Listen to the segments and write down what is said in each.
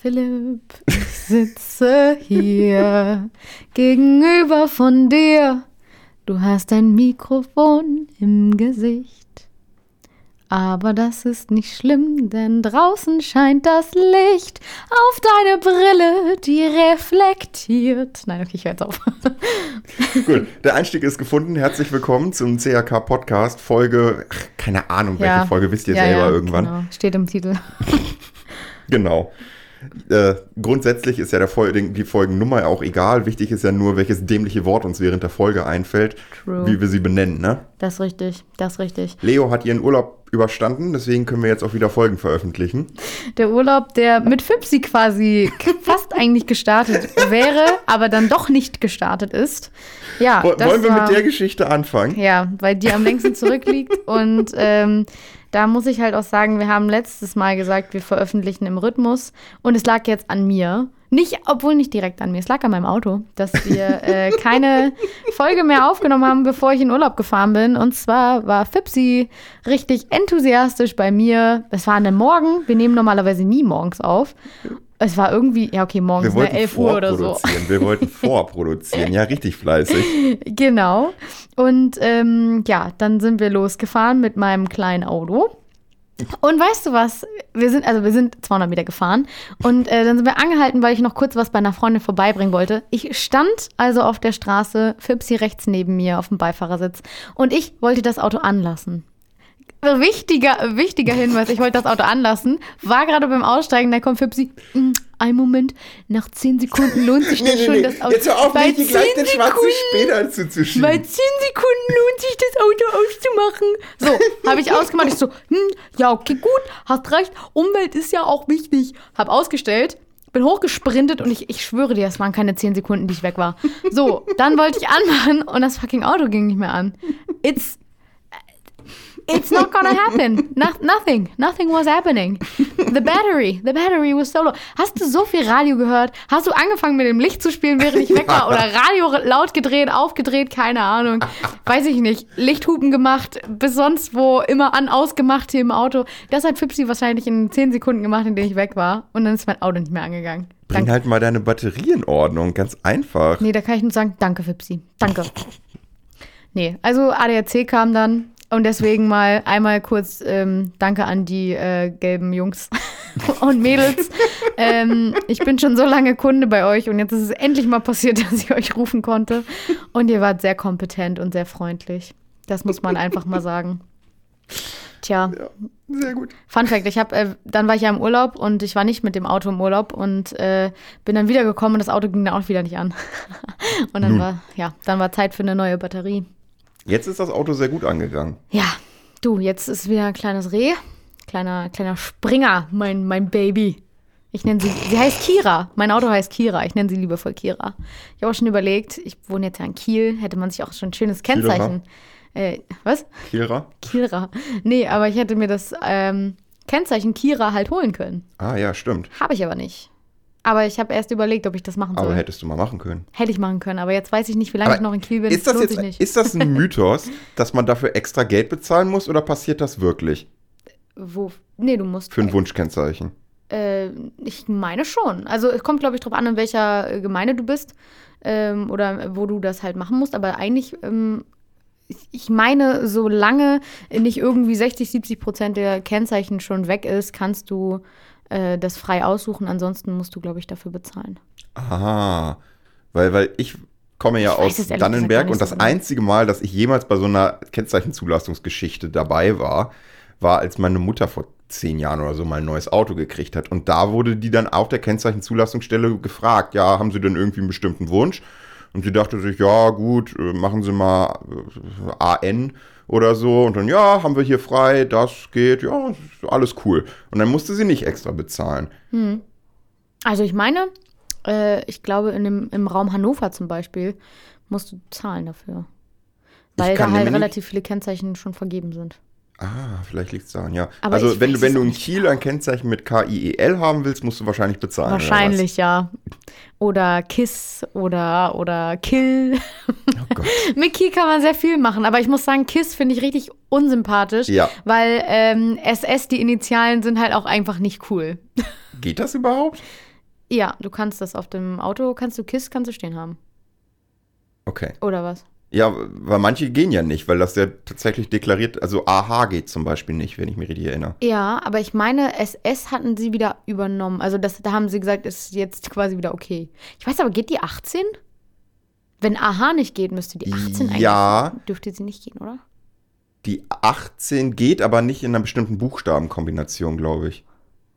Philipp, ich sitze hier gegenüber von dir. Du hast ein Mikrofon im Gesicht. Aber das ist nicht schlimm, denn draußen scheint das Licht auf deine Brille, die reflektiert. Nein, okay, ich höre jetzt auf. Gut, der Einstieg ist gefunden. Herzlich willkommen zum CHK Podcast, Folge, ach, keine Ahnung, welche Ja. Folge wisst ihr Ja, selber ja, irgendwann. Genau. Steht im Titel. Genau. Äh, grundsätzlich ist ja der Fol die Folgennummer auch egal. Wichtig ist ja nur, welches dämliche Wort uns während der Folge einfällt, True. wie wir sie benennen. Ne? Das ist richtig, das ist richtig. Leo hat ihren Urlaub überstanden, deswegen können wir jetzt auch wieder Folgen veröffentlichen. Der Urlaub, der mit Fipsi quasi fast eigentlich gestartet wäre, aber dann doch nicht gestartet ist. Ja, Wo- das Wollen wir war, mit der Geschichte anfangen? Ja, weil die am längsten zurückliegt. Und ähm, da muss ich halt auch sagen, wir haben letztes Mal gesagt, wir veröffentlichen im Rhythmus. Und es lag jetzt an mir. Nicht, obwohl nicht direkt an mir, es lag an meinem Auto, dass wir äh, keine Folge mehr aufgenommen haben, bevor ich in Urlaub gefahren bin. Und zwar war Fipsi richtig enthusiastisch bei mir. Es war an einem Morgen, wir nehmen normalerweise nie morgens auf. Es war irgendwie, ja okay, morgens, ne, wollten 11 Uhr oder so. Wir wollten vorproduzieren. Ja, richtig fleißig. Genau. Und ähm, ja, dann sind wir losgefahren mit meinem kleinen Auto. Und weißt du was? Wir sind, also wir sind 200 Meter gefahren und äh, dann sind wir angehalten, weil ich noch kurz was bei einer Freundin vorbeibringen wollte. Ich stand also auf der Straße, Fipsi rechts neben mir auf dem Beifahrersitz und ich wollte das Auto anlassen. Wichtiger, wichtiger Hinweis, ich wollte das Auto anlassen, war gerade beim Aussteigen, da kommt Fipsi, "Mm, ein Moment, nach 10 Sekunden lohnt sich das schon, das Auto. Jetzt hör auf, hier gleich 10 den schwarzen Später zuzuschieben. bei 10 Sekunden lohnt sich das Auto auszumachen. So, habe ich ausgemacht. Ich so, hm, ja, okay, gut, hast recht. Umwelt ist ja auch wichtig. Hab ausgestellt, bin hochgesprintet und ich, ich schwöre dir, es waren keine 10 Sekunden, die ich weg war. So, dann wollte ich anmachen und das fucking Auto ging nicht mehr an. It's. It's not gonna happen. No, nothing. Nothing was happening. The battery. The battery was so low. Hast du so viel Radio gehört? Hast du angefangen mit dem Licht zu spielen, während ich weg war? Oder Radio laut gedreht, aufgedreht? Keine Ahnung. Weiß ich nicht. Lichthupen gemacht, bis sonst wo immer an, ausgemacht hier im Auto. Das hat Fipsi wahrscheinlich in 10 Sekunden gemacht, in denen ich weg war. Und dann ist mein Auto nicht mehr angegangen. Bring Danke. halt mal deine Batterie in Ordnung, ganz einfach. Nee, da kann ich nur sagen, danke, Fipsi. Danke. Nee, also ADAC kam dann und deswegen mal einmal kurz ähm, Danke an die äh, gelben Jungs und Mädels. ähm, ich bin schon so lange Kunde bei euch und jetzt ist es endlich mal passiert, dass ich euch rufen konnte. Und ihr wart sehr kompetent und sehr freundlich. Das muss man einfach mal sagen. Tja, Ja, sehr gut. Fun Fact, ich habe, äh, dann war ich ja im Urlaub und ich war nicht mit dem Auto im Urlaub und äh, bin dann wiedergekommen und das Auto ging dann auch wieder nicht an. und dann Nun. war, ja, dann war Zeit für eine neue Batterie. Jetzt ist das Auto sehr gut angegangen. Ja, du, jetzt ist wieder ein kleines Reh, kleiner, kleiner Springer, mein, mein Baby. Ich nenne sie, sie heißt Kira. Mein Auto heißt Kira. Ich nenne sie liebevoll Kira. Ich habe auch schon überlegt, ich wohne jetzt ja in Kiel, hätte man sich auch schon ein schönes Kennzeichen. Äh, was? Kira? Kira. Nee, aber ich hätte mir das ähm, Kennzeichen Kira halt holen können. Ah ja, stimmt. Habe ich aber nicht. Aber ich habe erst überlegt, ob ich das machen soll. Aber hättest du mal machen können. Hätte ich machen können, aber jetzt weiß ich nicht, wie lange Aber ich noch in Kiel bin. Ist das, lohnt jetzt, ist das ein Mythos, dass man dafür extra Geld bezahlen muss oder passiert das wirklich Wo? Nee, du musst. für ein Wunschkennzeichen? Äh, ich meine schon. Also es kommt, glaube ich, drauf an, in welcher äh, Gemeinde du bist ähm, oder wo du das halt machen musst. Aber eigentlich, ähm, ich- ich meine, solange nicht irgendwie 60, 70 Prozent der Kennzeichen schon weg ist, kannst du äh, das frei aussuchen. Ansonsten musst du, glaube ich, dafür bezahlen. Aha, weil, weil ich komme ja Ich aus Dannenberg und das so genau. einzige Mal, dass ich jemals bei so einer Kennzeichenzulassungsgeschichte dabei war, war, als meine Mutter vor zehn Jahren oder so mal ein neues Auto gekriegt hat. Und da wurde die dann auf der Kennzeichenzulassungsstelle gefragt, ja, haben Sie denn irgendwie einen bestimmten Wunsch? Und sie dachte sich, ja, gut, äh, machen Sie mal äh, AN oder so. Und dann, ja, haben wir hier frei, das geht, ja, alles cool. Und dann musste sie nicht extra bezahlen. Also ich meine, äh, ich glaube, in dem, im Raum Hannover zum Beispiel musst du zahlen dafür. Weil da halt relativ viele Kennzeichen schon vergeben sind. Ah, vielleicht liegt es daran, ja. Aber also wenn du, wenn du in. Kiel ein Kennzeichen mit K-I-E-L haben willst, musst du wahrscheinlich bezahlen. oder Wahrscheinlich, ja. Oder Kiss oder, oder Kill. Oh Gott. Mit Kiel kann man sehr viel machen, aber ich muss sagen, Kiss finde ich richtig unsympathisch, Ja. weil ähm, SS, die Initialen, sind halt auch einfach nicht cool. Geht das überhaupt? Ja, du kannst das auf dem Auto, kannst du KISS, kannst du stehen haben. Okay. Oder was? Ja, weil manche gehen ja nicht, weil das ja tatsächlich deklariert, also AH geht zum Beispiel nicht, wenn ich mich richtig erinnere. Ja, aber ich meine, SS hatten sie wieder übernommen. Also das, da haben sie gesagt, ist jetzt quasi wieder okay. Ich weiß aber, geht die 18? Wenn AH nicht geht, müsste die 18 eigentlich. Ja. Dürfte sie nicht gehen, oder? Die 18 geht, aber nicht in einer bestimmten Buchstabenkombination, glaube ich.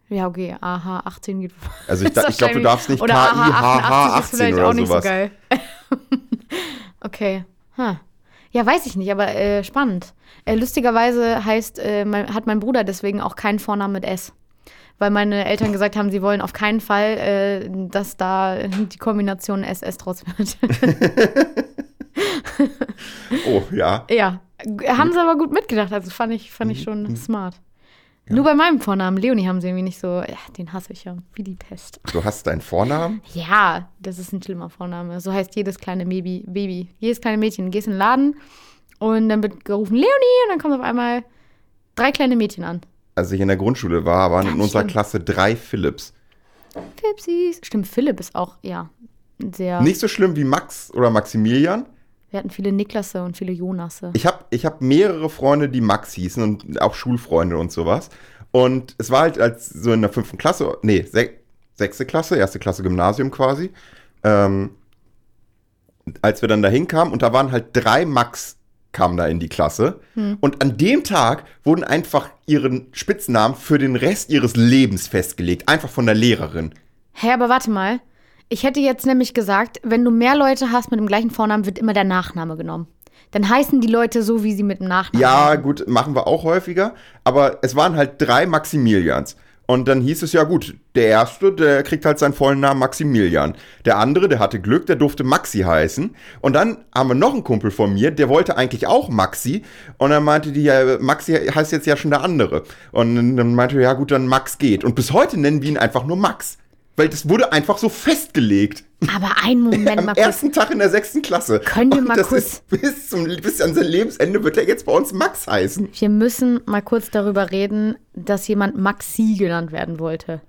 Ja, okay, AH 18 geht. Also ich, ich glaube, du darfst nicht KIHH AH 88 ist 18 vielleicht oder auch nicht sowas. so geil. okay. Huh. Ja, weiß ich nicht, aber äh, spannend. Äh, lustigerweise heißt, äh, mein, hat mein Bruder deswegen auch keinen Vornamen mit S. Weil meine Eltern gesagt haben, sie wollen auf keinen Fall, äh, dass da die Kombination SS draus wird. Oh, ja. ja, haben sie aber gut mitgedacht. Also fand ich, fand ich Mhm. schon smart. Nur bei meinem Vornamen, Leonie, haben sie irgendwie nicht so, ja, den hasse ich ja, wie die Pest. Du hast deinen Vornamen? Ja, das ist ein schlimmer Vorname. So heißt jedes kleine Baby. Baby. Jedes kleine Mädchen. Du gehst in den Laden und dann wird gerufen Leonie und dann kommen auf einmal drei kleine Mädchen an. Als ich in der Grundschule war, waren in Ganz unserer schlimm. Klasse drei Philips. Phipsies. Stimmt, Philipp ist auch, ja, sehr. Nicht so schlimm wie Max oder Maximilian. Wir hatten viele Niklasse und viele Jonasse. Ich habe ich hab mehrere Freunde, die Max hießen und auch Schulfreunde und sowas. Und es war halt als so in der fünften Klasse, nee, se sechste Klasse, erste Klasse Gymnasium quasi, ähm, als wir dann da hinkamen und da waren halt drei Max kamen da in die Klasse. Und an dem Tag wurden einfach ihren Spitznamen für den Rest ihres Lebens festgelegt, einfach von der Lehrerin. Hä, aber warte mal. Ich hätte jetzt nämlich gesagt, wenn du mehr Leute hast mit dem gleichen Vornamen, wird immer der Nachname genommen. Dann heißen die Leute so, wie sie mit dem Nachnamen Ja, heißen. gut, machen wir auch häufiger. Aber es waren halt drei Maximilians. Und dann hieß es ja gut, der erste, der kriegt halt seinen vollen Namen Maximilian. Der andere, der hatte Glück, der durfte Maxi heißen. Und dann haben wir noch einen Kumpel von mir, der wollte eigentlich auch Maxi. Und dann meinte die, ja, Maxi heißt jetzt ja schon der andere. Und dann meinte er, ja gut, dann Max geht. Und bis heute nennen wir ihn einfach nur Max. Weil das wurde einfach so festgelegt. Aber einen Moment Am mal kurz. ersten Tag in der sechsten Klasse. Können wir Und mal das kurz- Ist bis, zum, bis an sein Lebensende wird er jetzt bei uns Max heißen. Wir müssen mal kurz darüber reden, dass jemand Maxi genannt werden wollte.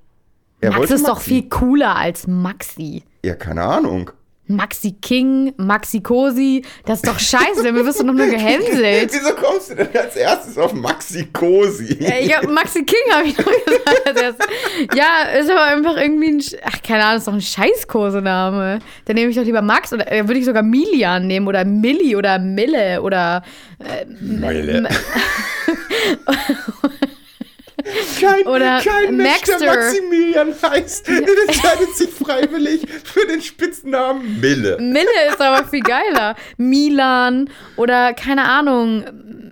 Er Max ist doch Maxi. viel cooler als Maxi. Ja, keine Ahnung. Maxi King, Maxi Cosi, das ist doch scheiße, wir wirst doch nur gehänselt. Wieso kommst du denn als erstes auf Maxi Cosi? Äh, Ich hab Maxi King, habe ich noch gesagt. Ja, ist aber einfach irgendwie ein, ach, keine Ahnung, ist doch ein Scheißkosename. Dann nehme ich doch lieber Max oder äh, würde ich sogar Milian nehmen oder Milli oder Mille oder äh, Meile. Kein, Oder kein Mensch, der Maxter. Maximilian heißt, entscheidet sich freiwillig für den Spitznamen Mille. Mille ist aber viel geiler. Milan oder keine Ahnung,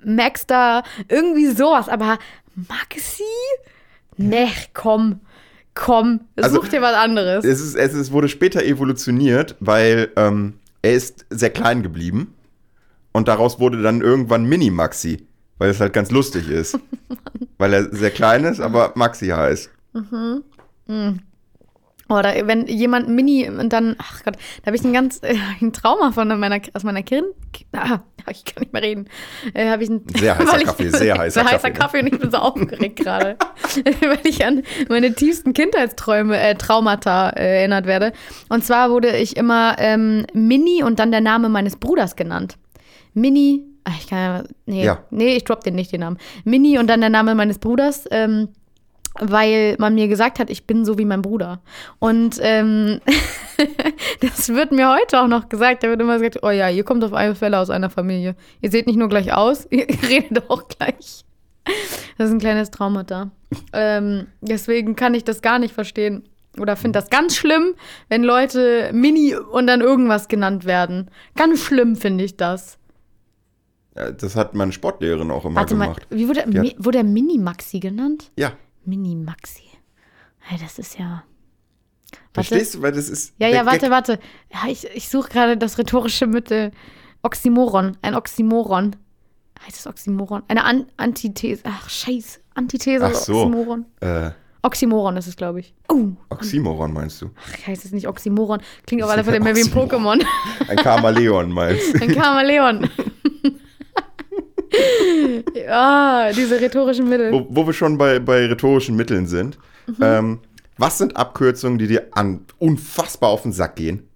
Maxter, irgendwie sowas. Aber Maxi? Ne, komm, komm, Also, such dir was anderes. Es, ist, es ist, wurde später evolutioniert, weil ähm, er ist sehr klein geblieben. Und daraus wurde dann irgendwann Mini-Maxi, weil es halt ganz lustig ist. weil er sehr klein ist, aber Maxi heißt. Oder wenn jemand Mini und dann, ach Gott, da habe ich ein ganz äh, ein Trauma von meiner, aus meiner Kind. Ah, ich kann nicht mehr reden. Äh, habe ich ein, Sehr heißer ich- Kaffee, sehr heißer sehr heißer Kaffee, ne? Kaffee und ich bin so aufgeregt gerade, weil ich an meine tiefsten Kindheitsträume, äh, Traumata äh, erinnert werde. Und zwar wurde ich immer ähm, Mini und dann der Name meines Bruders genannt. Mini, ich kann ja, nee, Ja. nee, ich drop den nicht den Namen. Mini und dann der Name meines Bruders. Ähm, weil man mir gesagt hat, ich bin so wie mein Bruder. Und ähm, das wird mir heute auch noch gesagt. Da wird immer gesagt, oh ja, ihr kommt auf alle Fälle aus einer Familie. Ihr seht nicht nur gleich aus, ihr redet auch gleich. Das ist ein kleines Traumata. Ähm, deswegen kann ich das gar nicht verstehen. Oder finde das ganz schlimm, wenn Leute Mini und dann irgendwas genannt werden. Ganz schlimm finde ich das. Das hat meine Sportlehrerin auch immer Warte mal, gemacht. wie wurde. Mi- wurde er Mini-Maxi genannt? Ja, Mini-Maxi. Hey, das ist ja. verstehst du? Weil das ist. Ja, ja, warte, Gag- warte. Ja, ich, ich suche gerade das rhetorische Mittel. Oxymoron. Ein Oxymoron. Heißt es Oxymoron? Eine An Antithese. Ach, scheiße. Antithese Ach so. Oxymoron? Äh, Oxymoron ist es, glaube ich. Oh, Oxymoron meinst du? ach, heißt es nicht Oxymoron. Klingt auf alle Fälle mehr wie ein. Pokémon. Ein Chameleon meinst du? Ein Chameleon. ja, diese rhetorischen Mittel. wo, wo wir schon bei, bei rhetorischen Mitteln sind. Mhm. Ähm, Was sind Abkürzungen, die dir an unfassbar auf den Sack gehen?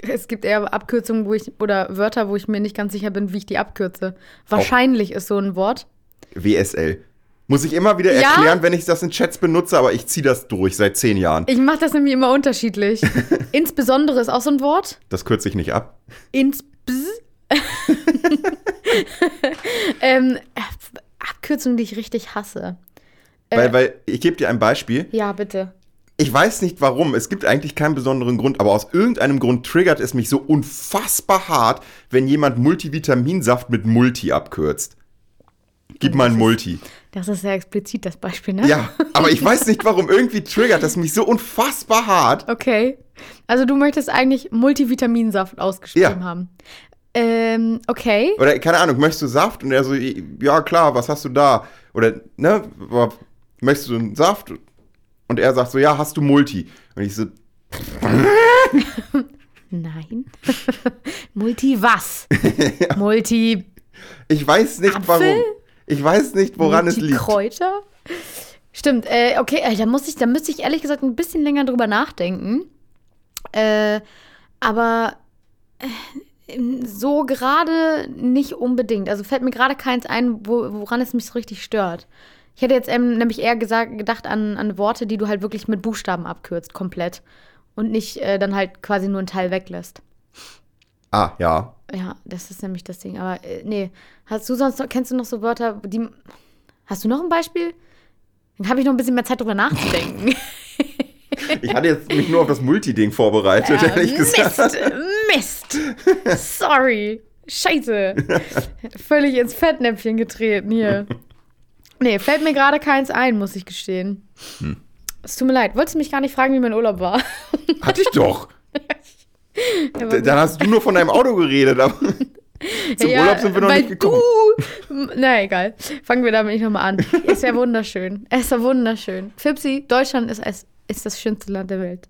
Es gibt eher Abkürzungen, wo ich, oder Wörter, wo ich mir nicht ganz sicher bin, wie ich die abkürze. Wahrscheinlich ist so ein Wort. WSL. Muss ich immer wieder Ja? erklären, wenn ich das in Chats benutze, aber ich ziehe das durch seit zehn Jahren. Ich mache das nämlich immer unterschiedlich. Insbesondere ist auch so ein Wort. Das kürze ich nicht ab. Ins ähm, Abkürzungen, die ich richtig hasse. Weil, weil, ich gebe dir ein Beispiel. Ja, bitte. Ich weiß nicht warum, es gibt eigentlich keinen besonderen Grund, aber aus irgendeinem Grund triggert es mich so unfassbar hart, wenn jemand Multivitaminsaft mit Multi abkürzt. Gib mal ein Multi. Das ist sehr explizit, das Beispiel, ne? Ja, aber ich weiß nicht warum, irgendwie triggert das mich so unfassbar hart. Okay. Also du möchtest eigentlich Multivitaminsaft ausgeschrieben Ja. haben. Ähm, okay. Oder keine Ahnung, möchtest du Saft? Und er so, ja klar, was hast du da? Oder, ne, möchtest du einen Saft? Und er sagt so, ja, hast du Multi? Und ich so, Nein. Multi was? Multi ich weiß nicht Apfel? warum. Ich weiß nicht, woran es liegt. Kräuter? Stimmt, äh, okay, äh, da, muss ich, da müsste ich ehrlich gesagt ein bisschen länger drüber nachdenken. Äh, aber äh, so gerade nicht unbedingt. Also fällt mir gerade keins ein, wo, woran es mich so richtig stört. Ich hätte jetzt ähm, nämlich eher gesagt, gedacht an, an Worte, die du halt wirklich mit Buchstaben abkürzt, komplett. Und nicht äh, dann halt quasi nur einen Teil weglässt. Ah, ja. Ja, das ist nämlich das Ding. Aber äh, nee, hast du sonst noch, kennst du noch so Wörter, die. Hast du noch ein Beispiel? Dann habe ich noch ein bisschen mehr Zeit drüber nachzudenken. Ich hatte jetzt mich nur auf das Multi-Ding vorbereitet, ehrlich gesagt. Mist! Mist! Sorry. Scheiße. Völlig ins Fettnäpfchen getreten hier. Nee, fällt mir gerade keins ein, muss ich gestehen. Hm. Es tut mir leid. Wolltest du mich gar nicht fragen, wie mein Urlaub war? Hatte ich doch. D- Dann hast du nur von deinem Auto geredet, aber zum Ja, Urlaub sind wir noch weil nicht gekommen. Du, na egal. Fangen wir damit nicht nochmal an. Ist ja wunderschön. Es ist ja wunderschön. Fipsi, Deutschland ist, es- ist das schönste Land der Welt.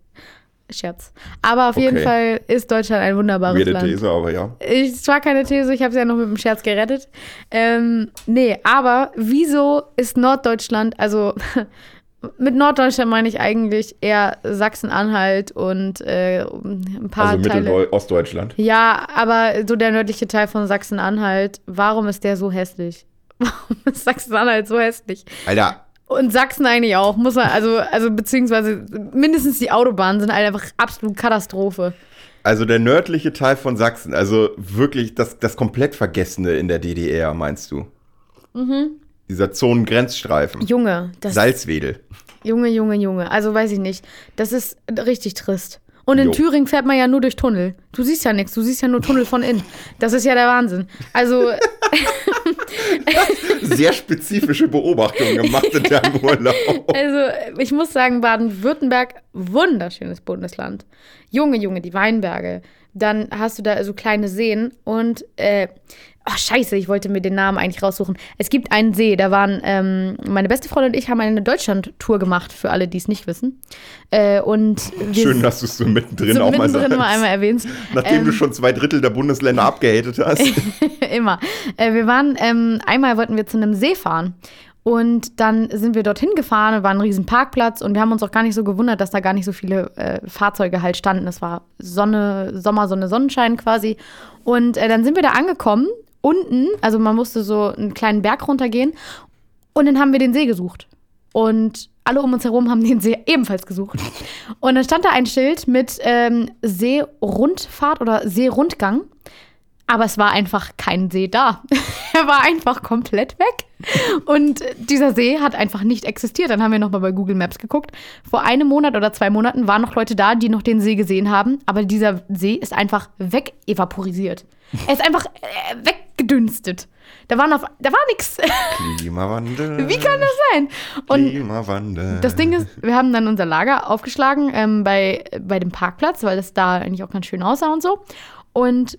Scherz. Aber auf jeden Okay. Fall ist Deutschland ein wunderbares Weirde Land. These, aber ja. Es war keine These, ich habe es ja noch mit dem Scherz gerettet. Ähm, nee, aber wieso ist Norddeutschland, also mit Norddeutschland meine ich eigentlich eher Sachsen-Anhalt und äh, ein paar Also Teile. Mittel-Ostdeutschland. Ja, aber so der nördliche Teil von Sachsen-Anhalt, warum ist der so hässlich? Warum ist Sachsen-Anhalt so hässlich? Alter, Und Sachsen eigentlich auch, muss man, also, also beziehungsweise mindestens die Autobahnen sind halt einfach absolut Katastrophe. also der nördliche Teil von Sachsen, also wirklich das, das komplett Vergessene in der DDR, meinst du? Mhm. Dieser Zonengrenzstreifen. Junge, das Salzwedel. Junge, Junge, Junge. Also weiß ich nicht. Das ist richtig trist. Und in Jo. Thüringen fährt man ja nur durch Tunnel. Du siehst ja nichts, du siehst ja nur Tunnel von innen. Das ist ja der Wahnsinn. Also, Sehr spezifische Beobachtungen gemacht in deinem Urlaub. also ich muss sagen, Baden-Württemberg, wunderschönes Bundesland. Junge, Junge, die Weinberge. Dann hast du da so kleine Seen und, äh, oh scheiße, ich wollte mir den Namen eigentlich raussuchen. Es gibt einen See, da waren, ähm, meine beste Freundin und ich haben eine Deutschland-Tour gemacht, für alle, die es nicht wissen. Äh, und Schön, dass du es so mittendrin so auch mal mittendrin sagst. mal einmal erwähnst. Nachdem Ähm, du schon zwei Drittel der Bundesländer abgehatet hast. Immer. Äh, wir waren, ähm, einmal wollten wir zu einem See fahren. Und dann sind wir dorthin gefahren, war ein riesen Parkplatz und wir haben uns auch gar nicht so gewundert, dass da gar nicht so viele äh, Fahrzeuge halt standen. Es war Sonne, Sommer, Sonne, Sonnenschein quasi. Und äh, dann sind wir da angekommen, unten, also man musste so einen kleinen Berg runtergehen und dann haben wir den See gesucht. Und alle um uns herum haben den See ebenfalls gesucht. Und dann stand da ein Schild mit ähm, Seerundfahrt oder Seerundgang. Aber es war einfach kein See da. er war einfach komplett weg. Und dieser See hat einfach nicht existiert. Dann haben wir nochmal bei Google Maps geguckt. Vor einem Monat oder zwei Monaten waren noch Leute da, die noch den See gesehen haben. Aber dieser See ist einfach wegevaporisiert. Er ist einfach äh, weggedünstet. Da war, noch, da war nichts. Klimawandel. Wie kann das sein? Und Klimawandel. das Ding ist, wir haben dann unser Lager aufgeschlagen ähm, bei, bei dem Parkplatz, weil das da eigentlich auch ganz schön aussah und so. Und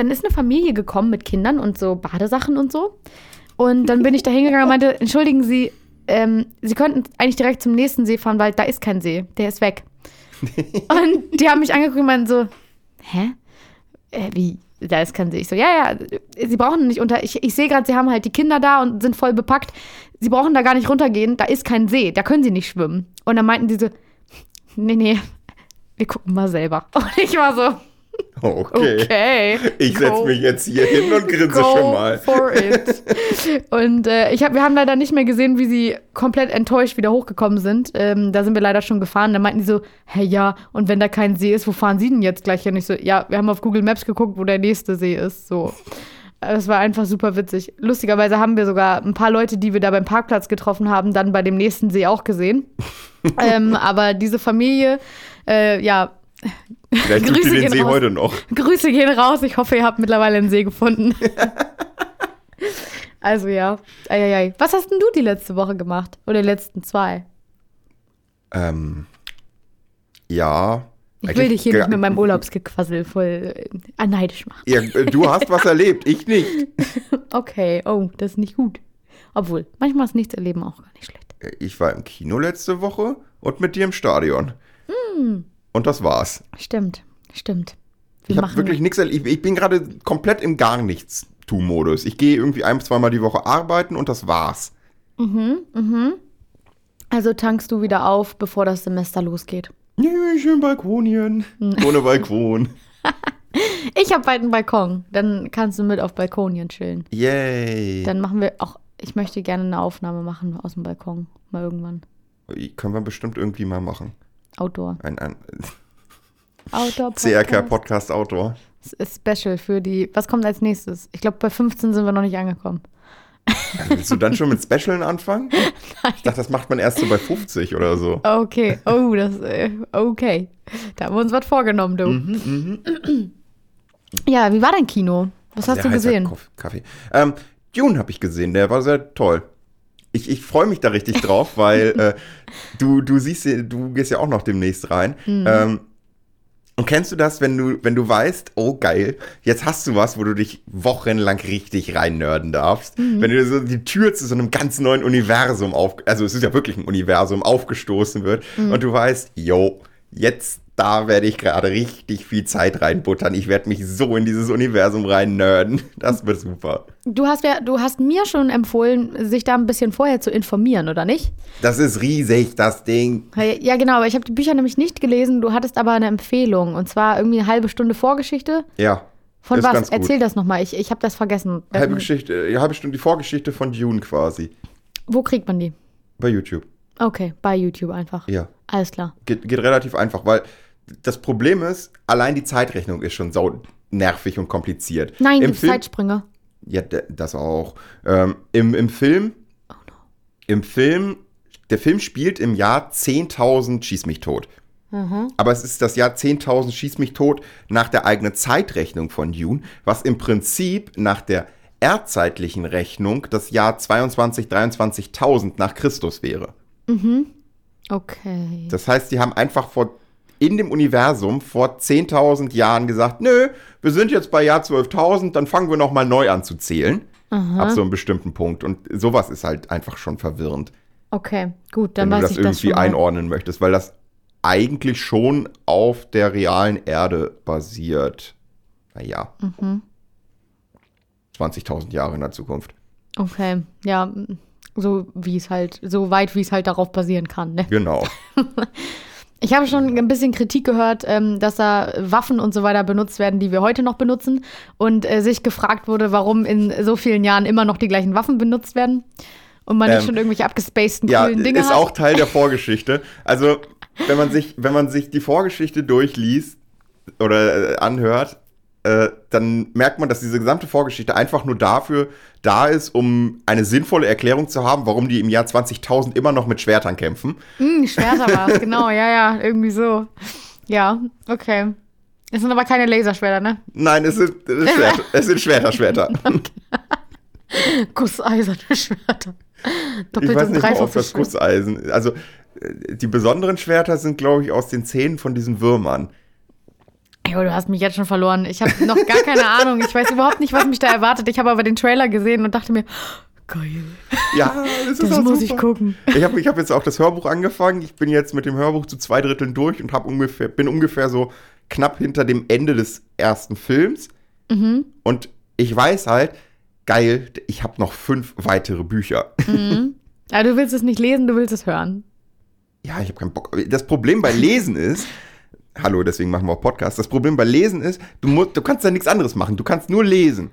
dann ist eine Familie gekommen mit Kindern und so Badesachen und so. Und dann bin ich da hingegangen und meinte, entschuldigen Sie, ähm, Sie könnten eigentlich direkt zum nächsten See fahren, weil da ist kein See, der ist weg. und die haben mich angeguckt und meinten so, hä? Äh, wie? da ist kein See. Ich so, ja, ja, sie brauchen nicht unter. Ich, ich sehe gerade, sie haben halt die Kinder da und sind voll bepackt. Sie brauchen da gar nicht runtergehen, da ist kein See, da können sie nicht schwimmen. Und dann meinten die so, nee, nee, wir gucken mal selber. Und ich war so, Okay. okay. Ich setze mich jetzt hier hin und grinse schon mal. for it. Und äh, ich hab, wir haben leider nicht mehr gesehen, wie sie komplett enttäuscht wieder hochgekommen sind. Ähm, da sind wir leider schon gefahren. Da meinten die so, hey ja, und wenn da kein See ist, wo fahren sie denn jetzt gleich hin? Ich so, ja, wir haben auf Google Maps geguckt, wo der nächste See ist. So. Es war einfach super witzig. Lustigerweise haben wir sogar ein paar Leute, die wir da beim Parkplatz getroffen haben, dann bei dem nächsten See auch gesehen. ähm, aber diese Familie, äh, ja, Vielleicht Grüße ihr den See raus. heute noch. Grüße gehen raus. Ich hoffe, ihr habt mittlerweile einen See gefunden. also ja. Eieiei. Was hast denn du die letzte Woche gemacht? Oder die letzten zwei? Ähm, ja. Ich will dich hier nicht mit meinem Urlaubsgequassel voll äh, neidisch machen. Ja, äh, du hast was erlebt, ich nicht. Okay, oh, das ist nicht gut. Obwohl, manchmal ist nichts erleben auch gar nicht schlecht. Äh, Ich war im Kino letzte Woche und mit dir im Stadion. Hm. Und das war's. Stimmt, stimmt. Wir Ich habe wirklich nichts. Ich, ich bin gerade komplett im gar nichts Tu-Modus. Ich gehe irgendwie ein, zweimal die Woche arbeiten und das war's. Also tankst du wieder auf, bevor das Semester losgeht. Ja, schön Balkonien. Hm. Ohne Balkon. Ich habe bald einen Balkon. Dann kannst du mit auf Balkonien chillen. Yay. Dann machen wir auch, ich möchte gerne eine Aufnahme machen aus dem Balkon. Mal irgendwann. Können wir bestimmt irgendwie mal machen. Outdoor. Ein, ein Outdoor CRK Podcast Outdoor. Special für die. Was kommt als nächstes? Ich glaube, bei 15 sind wir noch nicht angekommen. Willst du dann schon mit Specialen anfangen? Ich dachte, das macht man erst so bei 50 oder so. Okay. Oh, das. Äh, okay. Da haben wir uns was vorgenommen, du. Mhm, Ja, wie war dein Kino? Was hast Sehr du gesehen? Kaffee. Ähm, Dune habe ich gesehen, der war sehr toll. Ich, ich freue mich da richtig drauf, weil äh, du, du siehst, du gehst ja auch noch demnächst rein. Mhm. Ähm, und kennst du das, wenn du, wenn du weißt, oh geil, jetzt hast du was, wo du dich wochenlang richtig rein nerden darfst? Mhm. Wenn dir so die Tür zu so einem ganz neuen Universum auf, also es ist ja wirklich ein Universum, aufgestoßen wird Mhm. und du weißt, yo, jetzt da werde ich gerade richtig viel Zeit reinbuttern. Ich werde mich so in dieses Universum rein nerden. Das wird super. Du hast, ja, du hast mir schon empfohlen, sich da ein bisschen vorher zu informieren, oder nicht? Das ist riesig, das Ding. Ja, genau, aber ich habe die Bücher nämlich nicht gelesen. Du hattest aber eine Empfehlung. Und zwar irgendwie eine halbe Stunde Vorgeschichte. Ja. Von was? Erzähl das nochmal. Ich, ich habe das vergessen. Halbe Geschichte, halbe Stunde, die Vorgeschichte von Dune quasi. Wo kriegt man die? Bei YouTube. Okay, bei YouTube einfach. Ja. Alles klar. Geht, geht relativ einfach, weil das Problem ist, allein die Zeitrechnung ist schon sau nervig und kompliziert. Nein, Im Film, Zeitsprünge. Ja, das auch. Ähm, im, Im Film, Oh im Film, der Film spielt im Jahr 10.000 Schieß mich tot. Mhm. Aber es ist das Jahr 10.000 Schieß mich tot nach der eigenen Zeitrechnung von Dune, was im Prinzip nach der erdzeitlichen Rechnung das Jahr 22, 23.000 nach Christus wäre. Okay. Das heißt, die haben einfach vor, in dem Universum vor 10.000 Jahren gesagt, nö, wir sind jetzt bei Jahr 12.000, dann fangen wir nochmal neu an zu zählen. Ab so einem bestimmten Punkt. Und sowas ist halt einfach schon verwirrend, Okay, gut, dann wenn du weiß das ich das irgendwie schon mal. einordnen möchtest, weil das eigentlich schon auf der realen Erde basiert. Naja. Mhm. 20.000 Jahre in der Zukunft. Okay, ja, so wie es halt, so weit wie es halt darauf basieren kann. Ne? Genau. Ich habe schon ein bisschen Kritik gehört, ähm, dass da Waffen und so weiter benutzt werden, die wir heute noch benutzen. Und äh, sich gefragt wurde, warum in so vielen Jahren immer noch die gleichen Waffen benutzt werden. Und man nicht Ähm, schon irgendwelche abgespaceden Ja, coolen Dinge ist hat. auch Teil der Vorgeschichte. Also, wenn man sich, wenn man sich die Vorgeschichte durchliest oder äh, anhört, äh, dann merkt man, dass diese gesamte Vorgeschichte einfach nur dafür da ist, um eine sinnvolle Erklärung zu haben, warum die im Jahr 20.000 immer noch mit Schwertern kämpfen. Hm, Schwerter war es, genau, ja, ja, irgendwie so. Ja, okay. Es sind aber keine Laserschwerter, ne? Nein, es sind, es Schwerter, es sind Schwerter, Schwerter. Gusseiserne Schwerter. Ich Doppelt weiß und nicht ob das. Gusseisen. Also, äh, die besonderen Schwerter sind, glaube ich, aus den Zähnen von diesen Würmern. Jo, du hast mich jetzt schon verloren. Ich habe noch gar keine Ahnung. Ich weiß überhaupt nicht, was mich da erwartet. Ich habe aber den Trailer gesehen und dachte mir, geil, Ja, das ist das muss ich super. gucken. Ich habe ich hab jetzt auch das Hörbuch angefangen. Ich bin jetzt mit dem Hörbuch zu zwei Dritteln durch und hab ungefähr, bin ungefähr so knapp hinter dem Ende des ersten Films. Und ich weiß halt, geil, ich habe noch fünf weitere Bücher. Ja, du willst es nicht lesen, du willst es hören. Ja, ich habe keinen Bock. Das Problem bei Lesen ist, hallo, deswegen machen wir auch Podcast. Das Problem bei Lesen ist, du, musst, du kannst da nichts anderes machen. Du kannst nur lesen.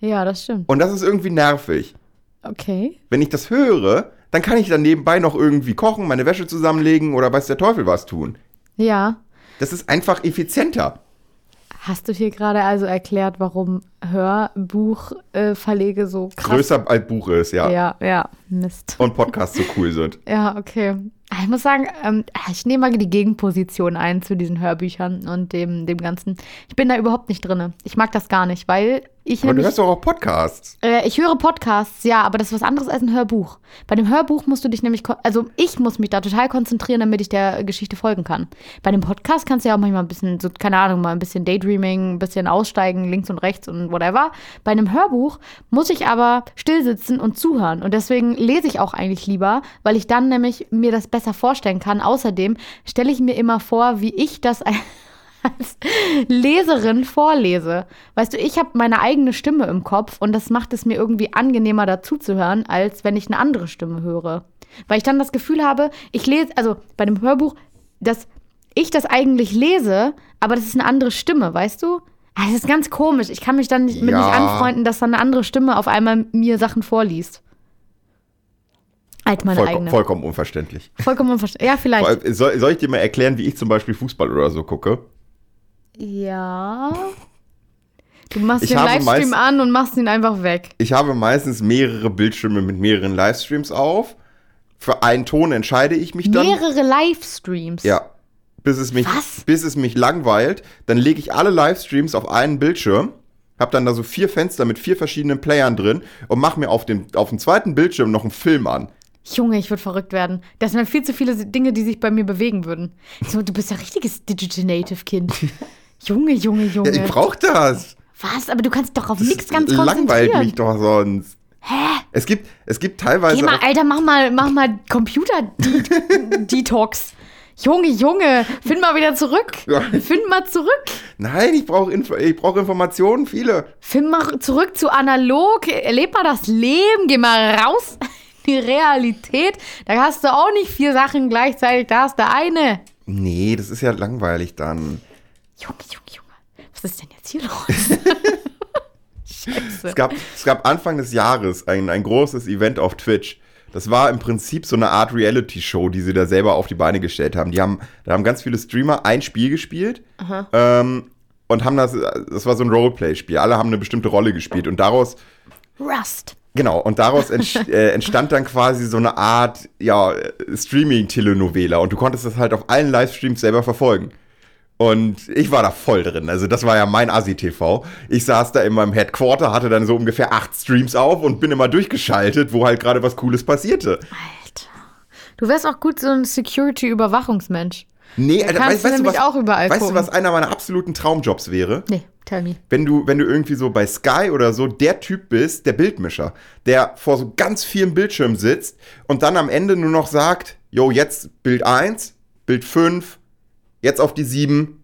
Ja, das stimmt. Und das ist irgendwie nervig. Okay. Wenn ich das höre, dann kann ich dann nebenbei noch irgendwie kochen, meine Wäsche zusammenlegen oder weiß der Teufel was tun. Ja. Das ist einfach effizienter. Hast du hier gerade also erklärt, warum Hörbuchverlege so krass Größer als Buch ist, ja. Ja, ja, Mist. Und Podcasts so cool sind. Ja, okay. Ich muss sagen, ähm, ich nehme mal die Gegenposition ein zu diesen Hörbüchern und dem, dem Ganzen. Ich bin da überhaupt nicht drin. Ich mag das gar nicht, weil ich Aber du nämlich. hörst doch auch Podcasts. Äh, ich höre Podcasts, ja, aber das ist was anderes als ein Hörbuch. Bei dem Hörbuch musst du dich nämlich, also ich muss mich da total konzentrieren, damit ich der Geschichte folgen kann. Bei dem Podcast kannst du ja auch manchmal ein bisschen, so, keine Ahnung, mal ein bisschen Daydreaming, ein bisschen aussteigen, links und rechts und whatever. Bei einem Hörbuch muss ich aber still sitzen und zuhören. Und deswegen lese ich auch eigentlich lieber, weil ich dann nämlich mir das besser vorstellen kann. Außerdem stelle ich mir immer vor, wie ich das als Leserin vorlese. Weißt du, ich habe meine eigene Stimme im Kopf und das macht es mir irgendwie angenehmer dazuzuhören, als wenn ich eine andere Stimme höre. Weil ich dann das Gefühl habe, ich lese, also bei dem Hörbuch, dass ich das eigentlich lese, aber das ist eine andere Stimme, weißt du? Ah, Das ist ganz komisch. Ich kann mich dann nicht, mit Ja. nicht anfreunden, dass dann eine andere Stimme auf einmal mir Sachen vorliest. Als meine Vollkommen, eigene. vollkommen unverständlich. Vollkommen unverständlich. Ja, vielleicht. Soll, soll ich dir mal erklären, wie ich zum Beispiel Fußball oder so gucke? Ja. Du machst Ich den Livestream an und machst ihn einfach weg. Ich habe meistens mehrere Bildschirme mit mehreren Livestreams auf. Für einen Ton entscheide ich mich dann. Mehrere Livestreams. Ja. Bis es mich, Was? bis es mich langweilt, dann lege ich alle Livestreams auf einen Bildschirm, hab dann da so vier Fenster mit vier verschiedenen Playern drin und mach mir auf dem, auf dem zweiten Bildschirm noch einen Film an. Junge, ich würde verrückt werden. Das sind viel zu viele Dinge, die sich bei mir bewegen würden. Du bist ja richtiges Digital Native Kind. Junge, Junge, Junge. Ja, ich brauch das. Was? Aber du kannst doch auf nichts ganz langweilt konzentrieren. mich doch sonst. Hä? Es gibt, es gibt teilweise. Geh mal, Alter, mach mal, mach mal Computer-Detox. Junge, Junge, find mal wieder zurück. Ja. Find mal zurück. Nein, ich brauche Info ich brauch Informationen, viele. Find mal zurück zu analog. Erleb mal das Leben. Geh mal raus in die Realität. Da hast du auch nicht vier Sachen gleichzeitig. Da hast du eine. Nee, das ist ja langweilig dann. Junge, Junge, Junge. Was ist denn jetzt hier los? Scheiße. Es gab, es gab Anfang des Jahres ein, ein großes Event auf Twitch. Das war im Prinzip so eine Art Reality-Show, die sie da selber auf die Beine gestellt haben. Die haben, da haben ganz viele Streamer ein Spiel gespielt ähm, und haben das, das war so ein Roleplay-Spiel. Alle haben eine bestimmte Rolle gespielt und daraus, Rust. genau, und daraus entsch- äh, entstand dann quasi so eine Art, ja, Streaming-Telenovela und du konntest das halt auf allen Livestreams selber verfolgen. Und ich war da voll drin. Also, das war ja mein Asi-TV. Ich saß da in meinem Headquarter, hatte dann so ungefähr acht Streams auf und bin immer durchgeschaltet, wo halt gerade was Cooles passierte. Alter. Du wärst auch gut so ein Security-Überwachungsmensch. Nee, Da Alter, kannst weißt, du du nämlich was, auch überall Weißt du, gucken. was einer meiner absoluten Traumjobs wäre? Nee, tell me. Wenn du, wenn du irgendwie so bei Sky oder so der Typ bist, der Bildmischer, der vor so ganz vielen Bildschirmen sitzt und dann am Ende nur noch sagt, jo, jetzt Bild 1, Bild 5, jetzt auf die 7